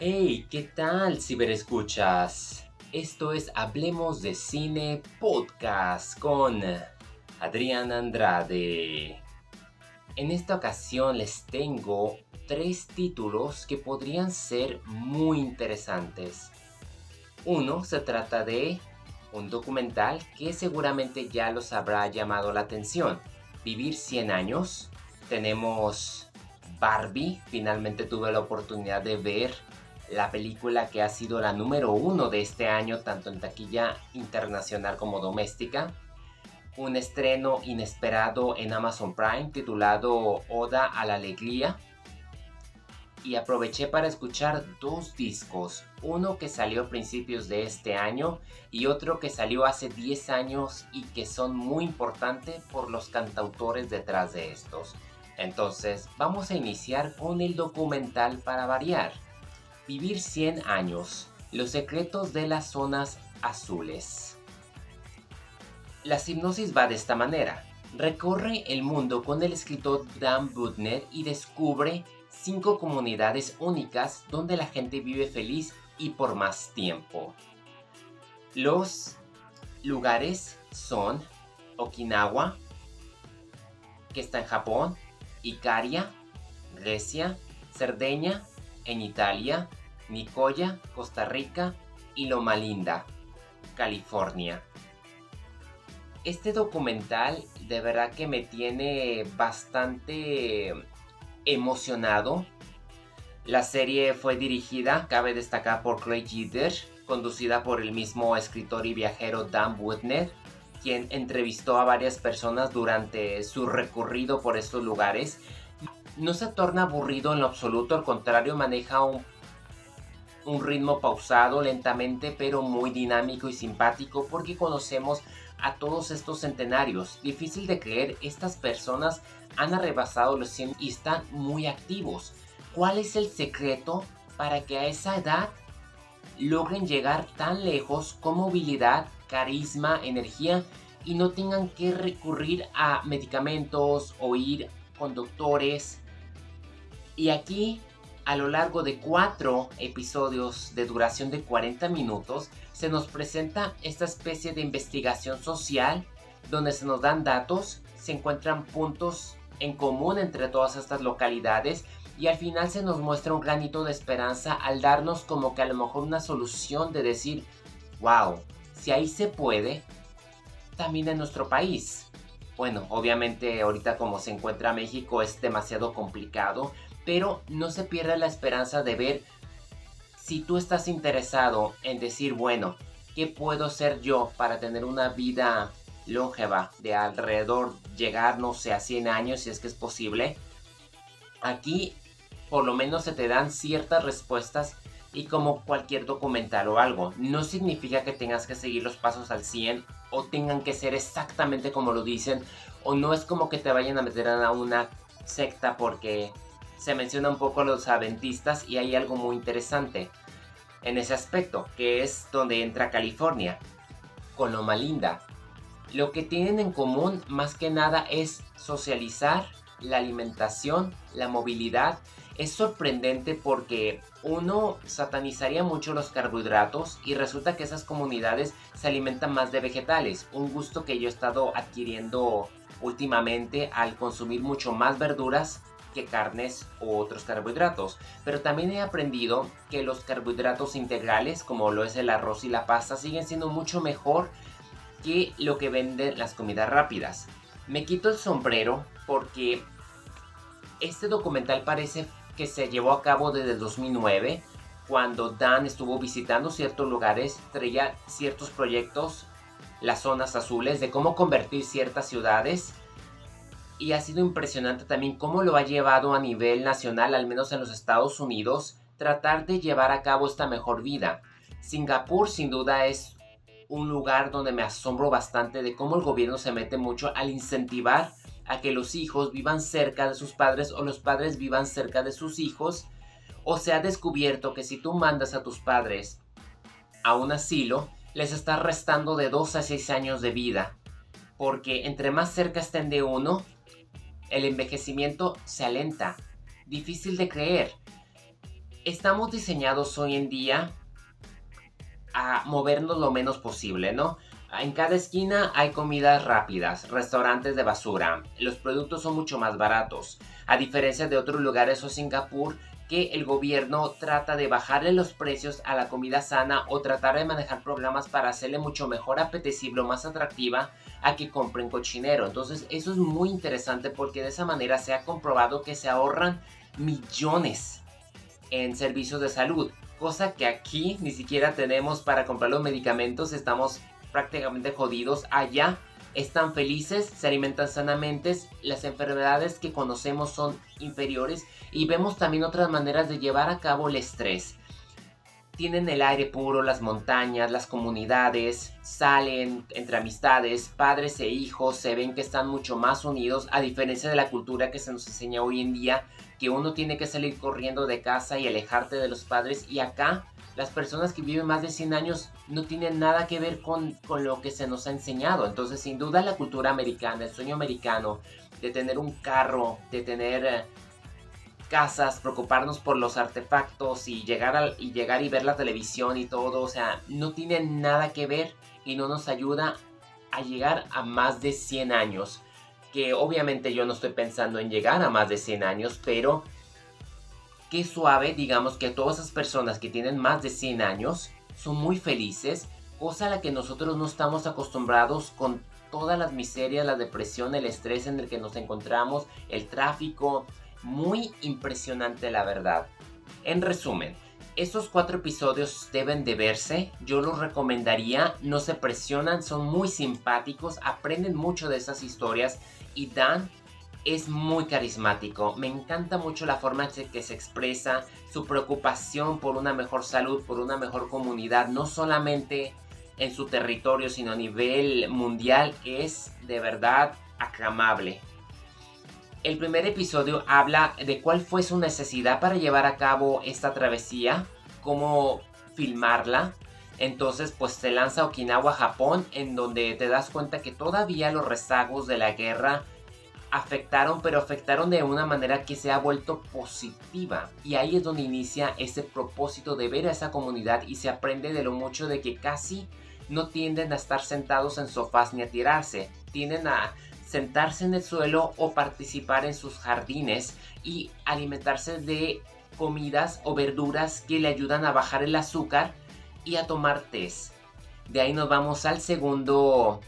Hey, ¿qué tal, ciberescuchas? Esto es Hablemos de Cine Podcast con Adrián Andrade. En esta ocasión les tengo tres títulos que podrían ser muy interesantes. Uno se trata de un documental que seguramente ya los habrá llamado la atención. Vivir 100 años. Tenemos Barbie. Finalmente tuve la oportunidad de ver la película que ha sido la número uno de este año, tanto en taquilla internacional como doméstica. Un estreno inesperado en Amazon Prime titulado Oda a la Alegría. Y aproveché para escuchar dos discos, uno que salió a principios de este año y otro que salió hace 10 años y que son muy importantes por los cantautores detrás de estos. Entonces, vamos a iniciar con el documental para variar. Vivir 100 años. Los secretos de las zonas azules. La hipnosis va de esta manera. Recorre el mundo con el escritor Dan Butner y descubre cinco comunidades únicas donde la gente vive feliz y por más tiempo. Los lugares son Okinawa, que está en Japón, Icaria, Grecia, Cerdeña, en Italia, Nicoya, Costa Rica y Loma Linda, California. Este documental de verdad que me tiene bastante emocionado. La serie fue dirigida, cabe destacar, por Craig Jeter, conducida por el mismo escritor y viajero Dan Woodner, quien entrevistó a varias personas durante su recorrido por estos lugares. No se torna aburrido en lo absoluto, al contrario, maneja un un ritmo pausado, lentamente, pero muy dinámico y simpático porque conocemos a todos estos centenarios. Difícil de creer, estas personas han arrebasado los 100 y están muy activos. ¿Cuál es el secreto para que a esa edad logren llegar tan lejos con movilidad, carisma, energía y no tengan que recurrir a medicamentos o ir con doctores? Y aquí a lo largo de cuatro episodios de duración de 40 minutos, se nos presenta esta especie de investigación social donde se nos dan datos, se encuentran puntos en común entre todas estas localidades y al final se nos muestra un granito de esperanza al darnos como que a lo mejor una solución de decir, wow, si ahí se puede, también en nuestro país. Bueno, obviamente ahorita como se encuentra México es demasiado complicado, pero no se pierda la esperanza de ver si tú estás interesado en decir, bueno, ¿qué puedo hacer yo para tener una vida longeva de alrededor, llegar, no sé, a 100 años si es que es posible? Aquí por lo menos se te dan ciertas respuestas y como cualquier documental o algo, no significa que tengas que seguir los pasos al 100 o tengan que ser exactamente como lo dicen o no es como que te vayan a meter a una secta porque se menciona un poco a los adventistas y hay algo muy interesante en ese aspecto, que es donde entra California, con Loma Linda. Lo que tienen en común más que nada es socializar, la alimentación, la movilidad. Es sorprendente porque uno satanizaría mucho los carbohidratos y resulta que esas comunidades se alimentan más de vegetales, un gusto que yo he estado adquiriendo últimamente al consumir mucho más verduras carnes u otros carbohidratos. Pero también he aprendido que los carbohidratos integrales, como lo es el arroz y la pasta, siguen siendo mucho mejor que lo que venden las comidas rápidas. Me quito el sombrero porque este documental parece que se llevó a cabo desde el 2009, cuando Dan estuvo visitando ciertos lugares, traía ciertos proyectos, las zonas azules, de cómo convertir ciertas ciudades y ha sido impresionante también cómo lo ha llevado a nivel nacional, al menos en los Estados Unidos, tratar de llevar a cabo esta mejor vida. Singapur sin duda es un lugar donde me asombro bastante de cómo el gobierno se mete mucho al incentivar a que los hijos vivan cerca de sus padres o los padres vivan cerca de sus hijos. O se ha descubierto que si tú mandas a tus padres a un asilo, les estás restando de 2 a 6 años de vida. Porque entre más cerca estén de uno, el envejecimiento se alenta. Difícil de creer. estamos diseñados hoy en día a movernos lo menos posible, ¿no? En cada esquina hay comidas rápidas, restaurantes de basura. Los productos son mucho más baratos. A diferencia de otros lugares o Singapur, que el gobierno trata de bajarle los precios a la comida sana o tratar de manejar programas para hacerle mucho mejor apetecible o más atractiva a que compren cochinero. Entonces eso es muy interesante porque de esa manera se ha comprobado que se ahorran millones en servicios de salud. Cosa que aquí ni siquiera tenemos para comprar los medicamentos. Estamos prácticamente jodidos. Allá están felices, se alimentan sanamente, las enfermedades que conocemos son inferiores y vemos también otras maneras de llevar a cabo el estrés. Tienen el aire puro, las montañas, las comunidades, salen entre amistades, padres e hijos, se ven que están mucho más unidos, a diferencia de la cultura que se nos enseña hoy en día, que uno tiene que salir corriendo de casa y alejarte de los padres, y acá las personas que viven más de 100 años no tienen nada que ver con, con, lo que se nos ha enseñado. Entonces, sin duda, la cultura americana, el sueño americano de tener un carro, de tener eh, casas, preocuparnos por los artefactos y llegar, y llegar y ver la televisión y todo, o sea, no tiene nada que ver y no nos ayuda a llegar a más de 100 años. Que obviamente yo no estoy pensando en llegar a más de 100 años, pero qué suave, digamos que todas esas personas que tienen más de 100 años son muy felices, cosa a la que nosotros no estamos acostumbrados con todas las miserias, la depresión, el estrés en el que nos encontramos, el tráfico, muy impresionante la verdad. En resumen, estos cuatro episodios deben de verse, yo los recomendaría, no se presionan, son muy simpáticos, aprenden mucho de esas historias y Dan es muy carismático. Me encanta mucho la forma en que se expresa, su preocupación por una mejor salud, por una mejor comunidad, no solamente en su territorio, sino a nivel mundial, es de verdad aclamable. El primer episodio habla de cuál fue su necesidad para llevar a cabo esta travesía, cómo filmarla. Entonces, pues se lanza a Okinawa, Japón, en donde te das cuenta que todavía los rezagos de la guerra afectaron, pero afectaron de una manera que se ha vuelto positiva. Y ahí es donde inicia ese propósito de ver a esa comunidad y se aprende de lo mucho de que casi no tienden a estar sentados en sofás ni a tirarse. Tienden a sentarse en el suelo o participar en sus jardines y alimentarse de comidas o verduras que le ayudan a bajar el azúcar y a tomar té. De ahí nos vamos al segundo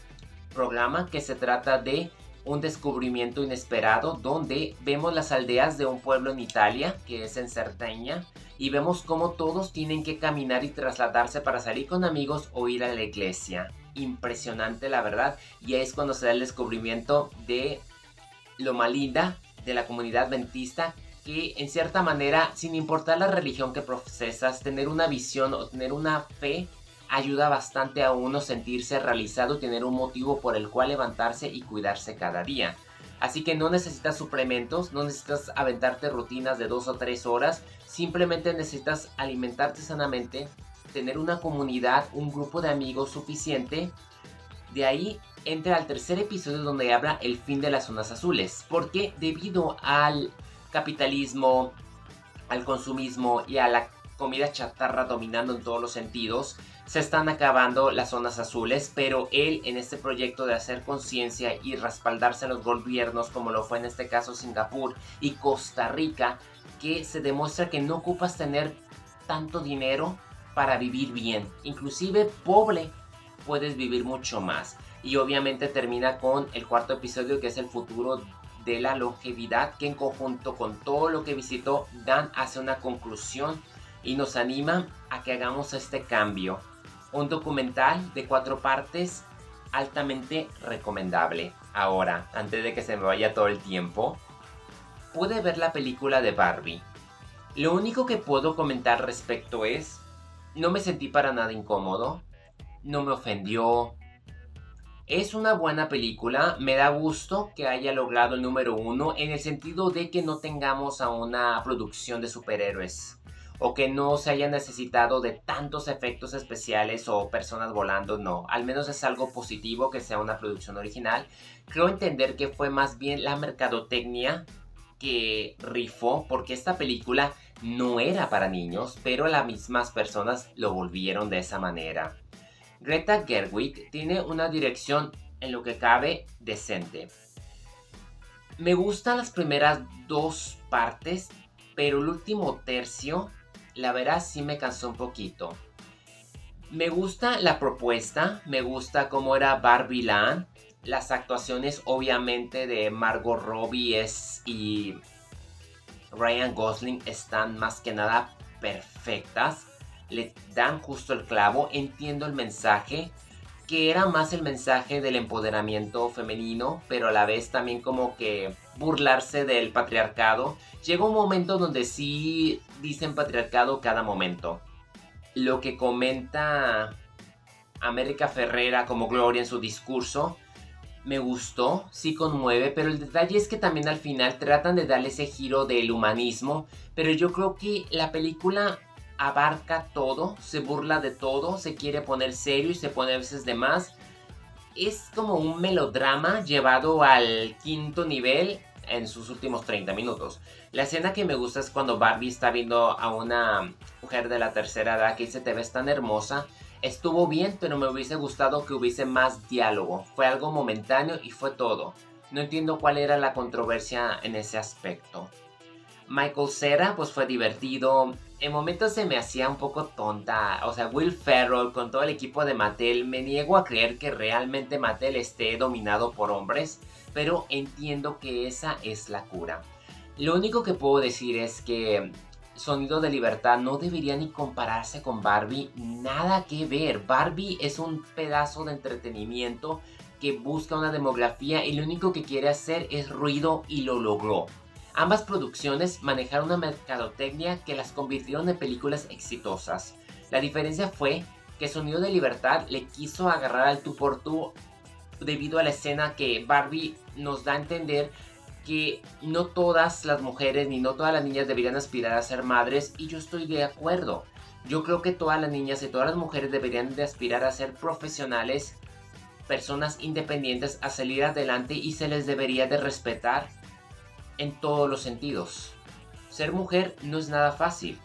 programa que se trata de un descubrimiento inesperado donde vemos las aldeas de un pueblo en Italia que es en Cerdeña y vemos cómo todos tienen que caminar y trasladarse para salir con amigos o ir a la iglesia impresionante, la verdad. Y es cuando se da el descubrimiento de lo malinda de la comunidad adventista que en cierta manera, sin importar la religión que profesas, tener una visión o tener una fe ayuda bastante a uno sentirse realizado tener un motivo por el cual levantarse y cuidarse cada día. Así que no necesitas suplementos, no necesitas aventarte rutinas de dos o tres horas, simplemente necesitas alimentarte sanamente, tener una comunidad, un grupo de amigos suficiente. De ahí entra al tercer episodio donde habla el fin de las zonas azules. Porque debido al capitalismo, al consumismo y a la comida chatarra dominando en todos los sentidos, se están acabando las zonas azules, pero él en este proyecto de hacer conciencia y respaldarse a los gobiernos, como lo fue en este caso Singapur y Costa Rica, que se demuestra que no ocupas tener tanto dinero para vivir bien. Inclusive pobre puedes vivir mucho más. Y obviamente termina con el cuarto episodio que es el futuro de la longevidad que en conjunto con todo lo que visitó Dan hace una conclusión y nos anima a que hagamos este cambio. Un documental de cuatro partes altamente recomendable. Ahora, antes de que se me vaya todo el tiempo, pude ver la película de Barbie. Lo único que puedo comentar respecto es no me sentí para nada incómodo, no me ofendió. Es una buena película, me da gusto que haya logrado el número uno en el sentido de que no tengamos a una producción de superhéroes o que no se haya necesitado de tantos efectos especiales o personas volando, no, al menos es algo positivo que sea una producción original. Creo entender que fue más bien la mercadotecnia que rifó porque esta película no era para niños, pero las mismas personas lo volvieron de esa manera. Greta Gerwig tiene una dirección en lo que cabe decente. Me gustan las primeras dos partes, pero el último tercio, la verdad sí me cansó un poquito. Me gusta la propuesta, me gusta cómo era Barbie Land, las actuaciones obviamente de Margot Robbie y Ryan Gosling están más que nada perfectas. Le dan justo el clavo. Entiendo el mensaje. Que era más el mensaje del empoderamiento femenino. Pero a la vez también como que burlarse del patriarcado. Llega un momento donde sí dicen patriarcado cada momento. Lo que comenta América Ferrera como Gloria en su discurso me gustó, sí conmueve, pero el detalle es que también al final tratan de darle ese giro del humanismo, pero yo creo que la película abarca todo, se burla de todo, se quiere poner serio y se pone a veces de más. Es como un melodrama llevado al quinto nivel en sus últimos 30 minutos. La escena que me gusta es cuando Barbie está viendo a una mujer de la tercera edad que dice te ves tan hermosa Estuvo bien, pero me hubiese gustado que hubiese más diálogo. Fue algo momentáneo y fue todo. No entiendo cuál era la controversia en ese aspecto. Michael Cera, pues fue divertido. En momentos se me hacía un poco tonta. O sea, Will Ferrell con todo el equipo de Mattel. Me niego a creer que realmente Mattel esté dominado por hombres. Pero entiendo que esa es la cura. Lo único que puedo decir es que Sonido de Libertad no debería ni compararse con Barbie, nada que ver. Barbie es un pedazo de entretenimiento que busca una demografía y lo único que quiere hacer es ruido y lo logró. Ambas producciones manejaron una mercadotecnia que las convirtieron en películas exitosas. La diferencia fue que Sonido de Libertad le quiso agarrar al tú por tú debido a la escena que Barbie nos da a entender que no todas las mujeres ni no todas las niñas deberían aspirar a ser madres y yo estoy de acuerdo. Yo creo que todas las niñas y todas las mujeres deberían de aspirar a ser profesionales, personas independientes, a salir adelante y se les debería de respetar en todos los sentidos. Ser mujer no es nada fácil.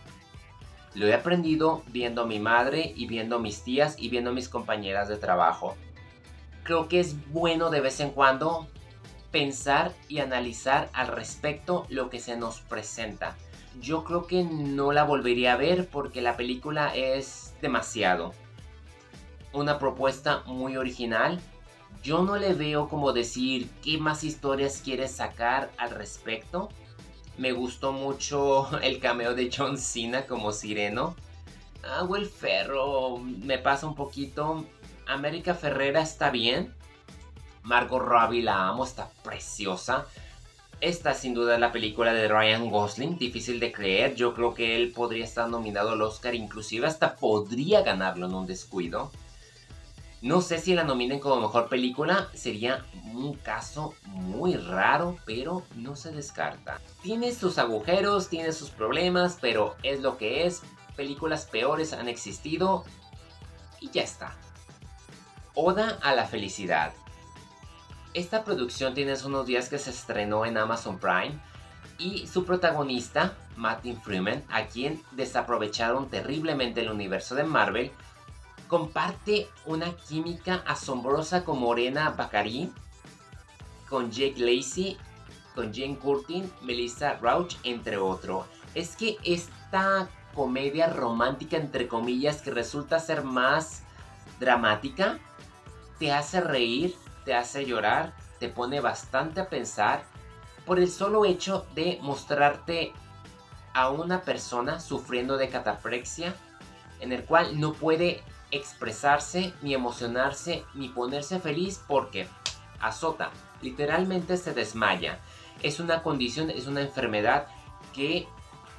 Lo he aprendido viendo a mi madre y viendo a mis tías y viendo a mis compañeras de trabajo. Creo que es bueno de vez en cuando pensar y analizar al respecto lo que se nos presenta. Yo creo que no la volvería a ver porque la película es demasiado. Una propuesta muy original. Yo no le veo como decir qué más historias quieres sacar al respecto. Me gustó mucho el cameo de John Cena como sireno. Ah, el Ferro me pasa un poquito. América Ferrera está bien Margot Robbie la amo, está preciosa. Esta sin duda es la película de Ryan Gosling, difícil de creer. Yo creo que él podría estar nominado al Oscar, inclusive hasta podría ganarlo en un descuido. No sé si la nominen como mejor película, sería un caso muy raro, pero no se descarta. Tiene sus agujeros, tiene sus problemas, pero es lo que es. Películas peores han existido y ya está. Oda a la felicidad. Esta producción tiene unos días que se estrenó en Amazon Prime y su protagonista, Martin Freeman, a quien desaprovecharon terriblemente el universo de Marvel, comparte una química asombrosa con Morena Baccarí, con Jake Lacey, con Jane Curtin, Melissa Rauch, entre otros. Es que esta comedia romántica, entre comillas, que resulta ser más dramática, te hace reír, te hace llorar, te pone bastante a pensar por el solo hecho de mostrarte a una persona sufriendo de cataplexia en el cual no puede expresarse, ni emocionarse, ni ponerse feliz porque azota, literalmente se desmaya. Es una condición, es una enfermedad que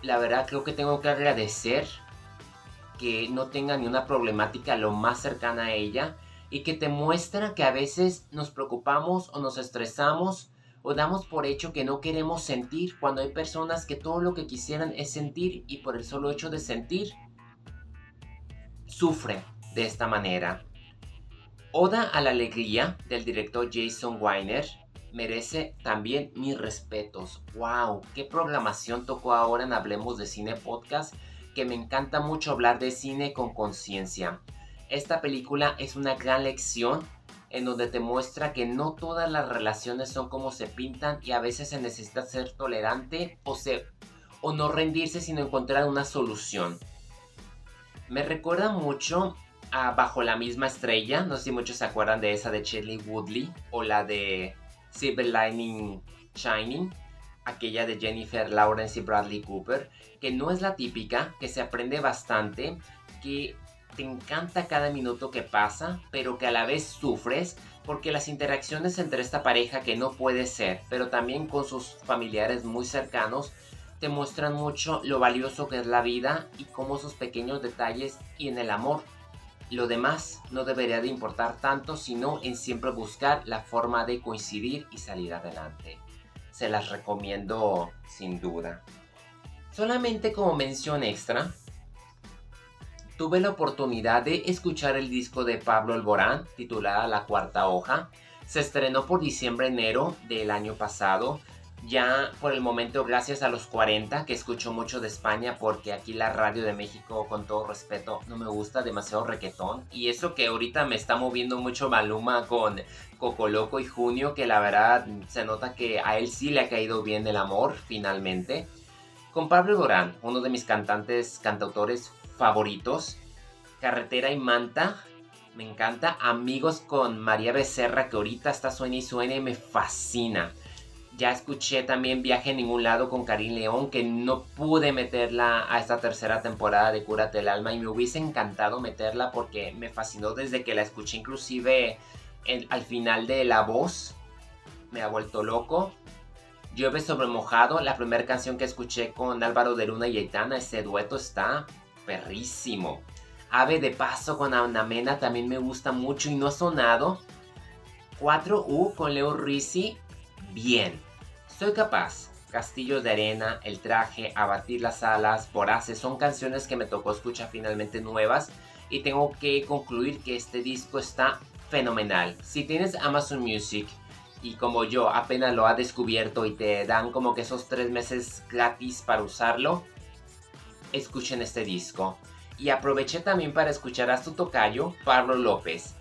la verdad creo que tengo que agradecer que no tenga ni una problemática lo más cercana a ella y que te muestra que a veces nos preocupamos o nos estresamos o damos por hecho que no queremos sentir cuando hay personas que todo lo que quisieran es sentir y por el solo hecho de sentir sufren de esta manera. Oda a la alegría del director Jason Weiner merece también mis respetos. ¡Wow! ¿Qué programación tocó ahora en Hablemos de Cine Podcast? Que me encanta mucho hablar de cine con conciencia. Esta película es una gran lección en donde te muestra que no todas las relaciones son como se pintan y a veces se necesita ser tolerante o, o no rendirse sino encontrar una solución. Me recuerda mucho a Bajo la misma estrella, no sé si muchos se acuerdan de esa de Shelley Woodley o la de Silver Lining Shining, aquella de Jennifer Lawrence y Bradley Cooper, que no es la típica, que se aprende bastante, que te encanta cada minuto que pasa, pero que a la vez sufres porque las interacciones entre esta pareja que no puede ser, pero también con sus familiares muy cercanos, te muestran mucho lo valioso que es la vida y cómo sus pequeños detalles y en el amor. Lo demás no debería de importar tanto, sino en siempre buscar la forma de coincidir y salir adelante. Se las recomiendo sin duda. Solamente como mención extra, tuve la oportunidad de escuchar el disco de Pablo Alborán titulada La Cuarta Hoja. Se estrenó por diciembre-enero del año pasado. Ya por el momento, gracias a los 40, que escucho mucho de España, porque aquí la radio de México, con todo respeto, no me gusta demasiado requetón. Y eso que ahorita me está moviendo mucho Maluma con Coco Loco y Junio, que la verdad se nota que a él sí le ha caído bien el amor, finalmente. Con Pablo Dorán, uno de mis cantantes, cantautores favoritos. Carretera y Manta, me encanta. Amigos con María Becerra, que ahorita está suena y suena y me fascina. Ya escuché también Viaje en ningún lado con Karim León, que no pude meterla a esta tercera temporada de Cúrate el alma y me hubiese encantado meterla porque me fascinó desde que la escuché inclusive al final de La Voz. Me ha vuelto loco. Llueve sobre mojado, la primera canción que escuché con Álvaro de Luna y Aitana, ese dueto está perrísimo. Ave de paso con Mena también me gusta mucho y no ha sonado. 4U con Leo Rizzi, bien. Soy capaz. Castillo de arena, el traje, abatir las alas, voraces, son canciones que me tocó escuchar finalmente nuevas y tengo que concluir que este disco está fenomenal. Si tienes Amazon Music y como yo apenas lo ha descubierto y te dan como que esos tres meses gratis para usarlo, escuchen este disco. Y aproveché también para escuchar a su tocayo, Pablo López.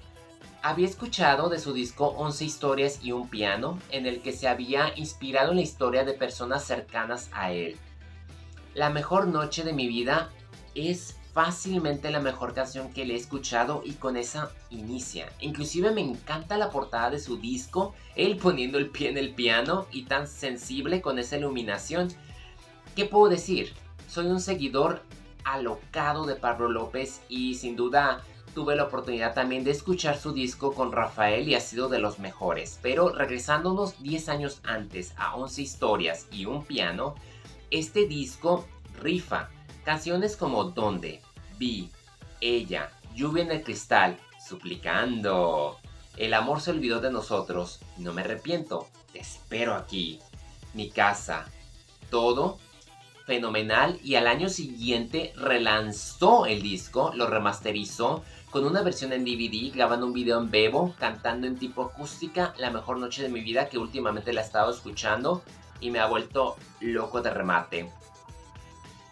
Había escuchado de su disco 11 historias y un piano, en el que se había inspirado en la historia de personas cercanas a él. La mejor noche de mi vida es fácilmente la mejor canción que le he escuchado y con esa inicia. Inclusive me encanta la portada de su disco, él poniendo el pie en el piano y tan sensible con esa iluminación. ¿Qué puedo decir? soy un seguidor alocado de Pablo López y sin duda tuve la oportunidad también de escuchar su disco con Rafael y ha sido de los mejores. Pero regresándonos 10 años antes a 11 historias y un piano, este disco rifa. Canciones como Donde, Vi, Ella, Lluvia en el Cristal, Suplicando. El amor se olvidó de nosotros, no me arrepiento, te espero aquí. Mi casa, todo fenomenal y al año siguiente relanzó el disco, lo remasterizó con una versión en DVD, grabando un video en Bebo, cantando en tipo acústica, la mejor noche de mi vida que últimamente la he estado escuchando y me ha vuelto loco de remate.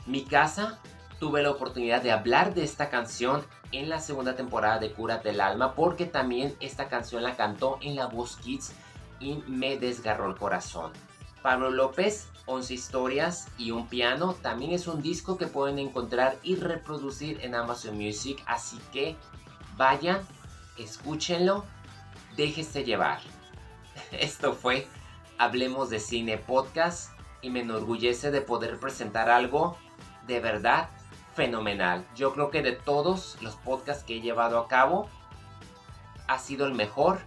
Mi casa, tuve la oportunidad de hablar de esta canción en la segunda temporada de Cura del Alma porque también esta canción la cantó en la Voz Kids y me desgarró el corazón. Pablo López 11 historias y un piano. También es un disco que pueden encontrar y reproducir en Amazon Music. Así que vayan, escúchenlo, déjese llevar. Esto fue Hablemos de Cine Podcast y me enorgullece de poder presentar algo de verdad fenomenal. Yo creo que de todos los podcasts que he llevado a cabo ha sido el mejor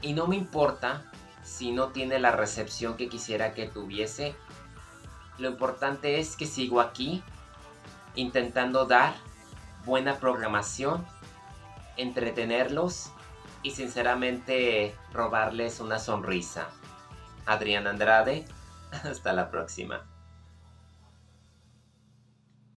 y no me importa si no tiene la recepción que quisiera que tuviese lo importante es que sigo aquí intentando dar buena programación, entretenerlos y sinceramente robarles una sonrisa. Adrián Andrade, hasta la próxima.